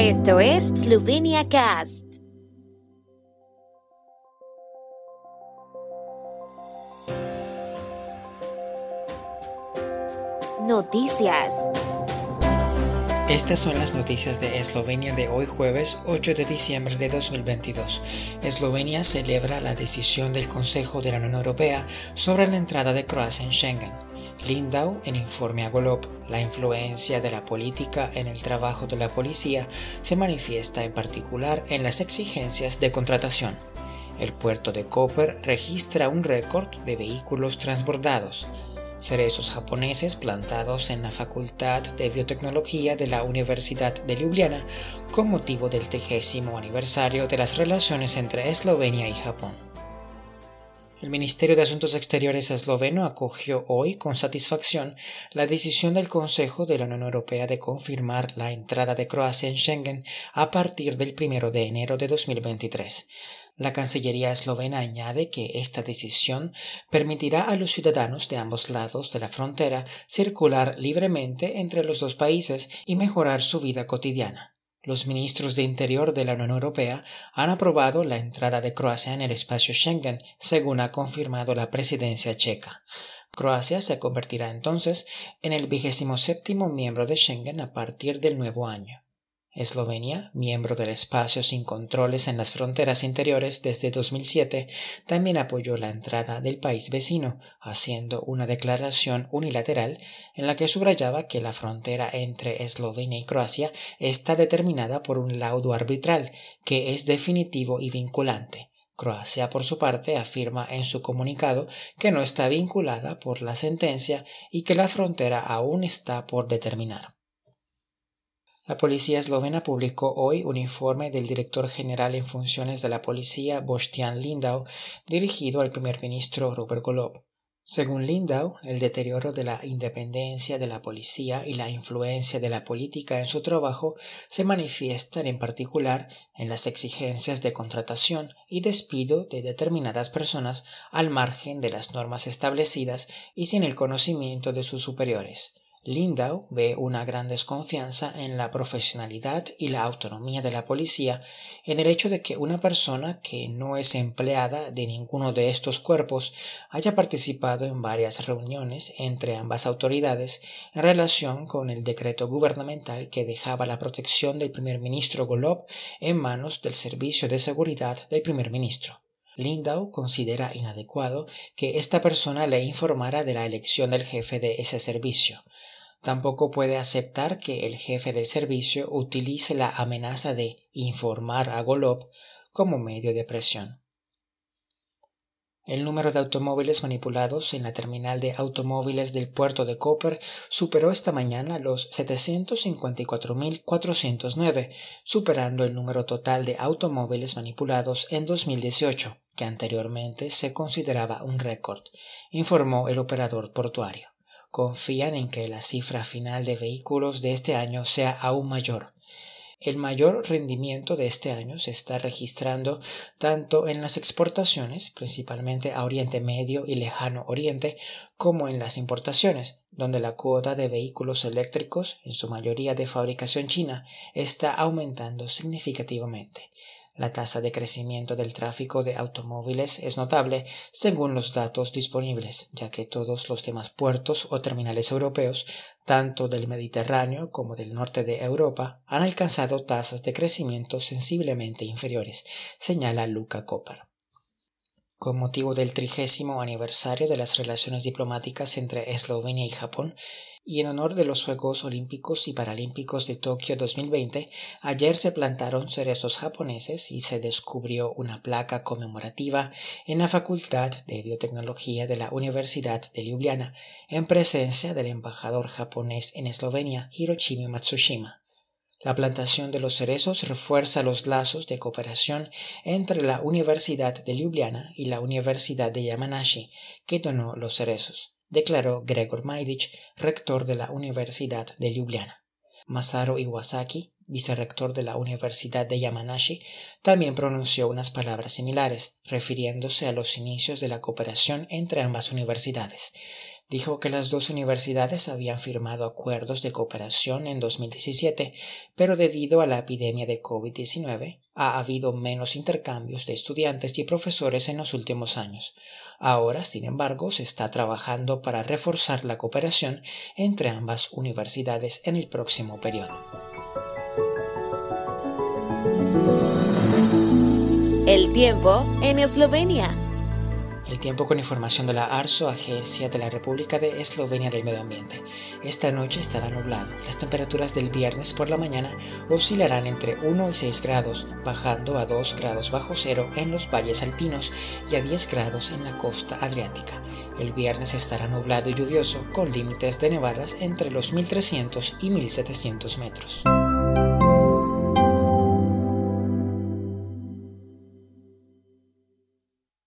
Esto es Slovenia Cast. Noticias. Estas son las noticias de Eslovenia de hoy jueves 8 de diciembre de 2022. Eslovenia celebra la decisión del Consejo de la Unión Europea sobre la entrada de Croacia en Schengen. Lindau, en informe a Golop, la influencia de la política en el trabajo de la policía se manifiesta en particular en las exigencias de contratación. El puerto de Koper registra un récord de vehículos transbordados cerezos japoneses plantados en la Facultad de Biotecnología de la Universidad de Ljubljana con motivo del trigésimo aniversario de las relaciones entre Eslovenia y Japón. El Ministerio de Asuntos Exteriores esloveno acogió hoy con satisfacción la decisión del Consejo de la Unión Europea de confirmar la entrada de Croacia en Schengen a partir del 1 de enero de 2023. La Cancillería eslovena añade que esta decisión permitirá a los ciudadanos de ambos lados de la frontera circular libremente entre los dos países y mejorar su vida cotidiana. Los ministros de Interior de la Unión Europea han aprobado la entrada de Croacia en el espacio Schengen, según ha confirmado la presidencia checa. Croacia se convertirá entonces en el vigésimo séptimo miembro de Schengen a partir del nuevo año. Eslovenia, miembro del espacio sin controles en las fronteras interiores desde 2007, también apoyó la entrada del país vecino, haciendo una declaración unilateral en la que subrayaba que la frontera entre Eslovenia y Croacia está determinada por un laudo arbitral que es definitivo y vinculante. Croacia, por su parte, afirma en su comunicado que no está vinculada por la sentencia y que la frontera aún está por determinar. La policía eslovena publicó hoy un informe del director general en funciones de la policía Bostian Lindau dirigido al primer ministro Robert Golob. Según Lindau, el deterioro de la independencia de la policía y la influencia de la política en su trabajo se manifiestan en particular en las exigencias de contratación y despido de determinadas personas al margen de las normas establecidas y sin el conocimiento de sus superiores. Lindau ve una gran desconfianza en la profesionalidad y la autonomía de la policía en el hecho de que una persona que no es empleada de ninguno de estos cuerpos haya participado en varias reuniones entre ambas autoridades en relación con el decreto gubernamental que dejaba la protección del primer ministro Golob en manos del Servicio de Seguridad del primer ministro. Lindau considera inadecuado que esta persona le informara de la elección del jefe de ese servicio. Tampoco puede aceptar que el jefe del servicio utilice la amenaza de informar a Golob como medio de presión. El número de automóviles manipulados en la terminal de automóviles del puerto de Koper superó esta mañana los 754.409, superando el número total de automóviles manipulados en 2018, que anteriormente se consideraba un récord, informó el operador portuario. Confían en que la cifra final de vehículos de este año sea aún mayor. El mayor rendimiento de este año se está registrando tanto en las exportaciones, principalmente a Oriente Medio y Lejano Oriente, como en las importaciones, donde la cuota de vehículos eléctricos, en su mayoría de fabricación china, está aumentando significativamente. La tasa de crecimiento del tráfico de automóviles es notable según los datos disponibles, ya que todos los demás puertos o terminales europeos, tanto del Mediterráneo como del norte de Europa, han alcanzado tasas de crecimiento sensiblemente inferiores, señala Luca Copar con motivo del trigésimo aniversario de las relaciones diplomáticas entre Eslovenia y Japón y en honor de los Juegos Olímpicos y Paralímpicos de Tokio 2020, ayer se plantaron cerezos japoneses y se descubrió una placa conmemorativa en la Facultad de Biotecnología de la Universidad de Ljubljana en presencia del embajador japonés en Eslovenia, Hiroshima Matsushima. La plantación de los cerezos refuerza los lazos de cooperación entre la Universidad de Ljubljana y la Universidad de Yamanashi, que donó los cerezos, declaró Gregor Majdich, rector de la Universidad de Ljubljana. Masaru Iwasaki, vicerrector de la Universidad de Yamanashi, también pronunció unas palabras similares, refiriéndose a los inicios de la cooperación entre ambas universidades. Dijo que las dos universidades habían firmado acuerdos de cooperación en 2017, pero debido a la epidemia de COVID-19 ha habido menos intercambios de estudiantes y profesores en los últimos años. Ahora, sin embargo, se está trabajando para reforzar la cooperación entre ambas universidades en el próximo periodo. El tiempo en Eslovenia. El tiempo con información de la ARSO, Agencia de la República de Eslovenia del Medio Ambiente. Esta noche estará nublado. Las temperaturas del viernes por la mañana oscilarán entre 1 y 6 grados, bajando a 2 grados bajo cero en los valles alpinos y a 10 grados en la costa adriática. El viernes estará nublado y lluvioso, con límites de nevadas entre los 1300 y 1700 metros.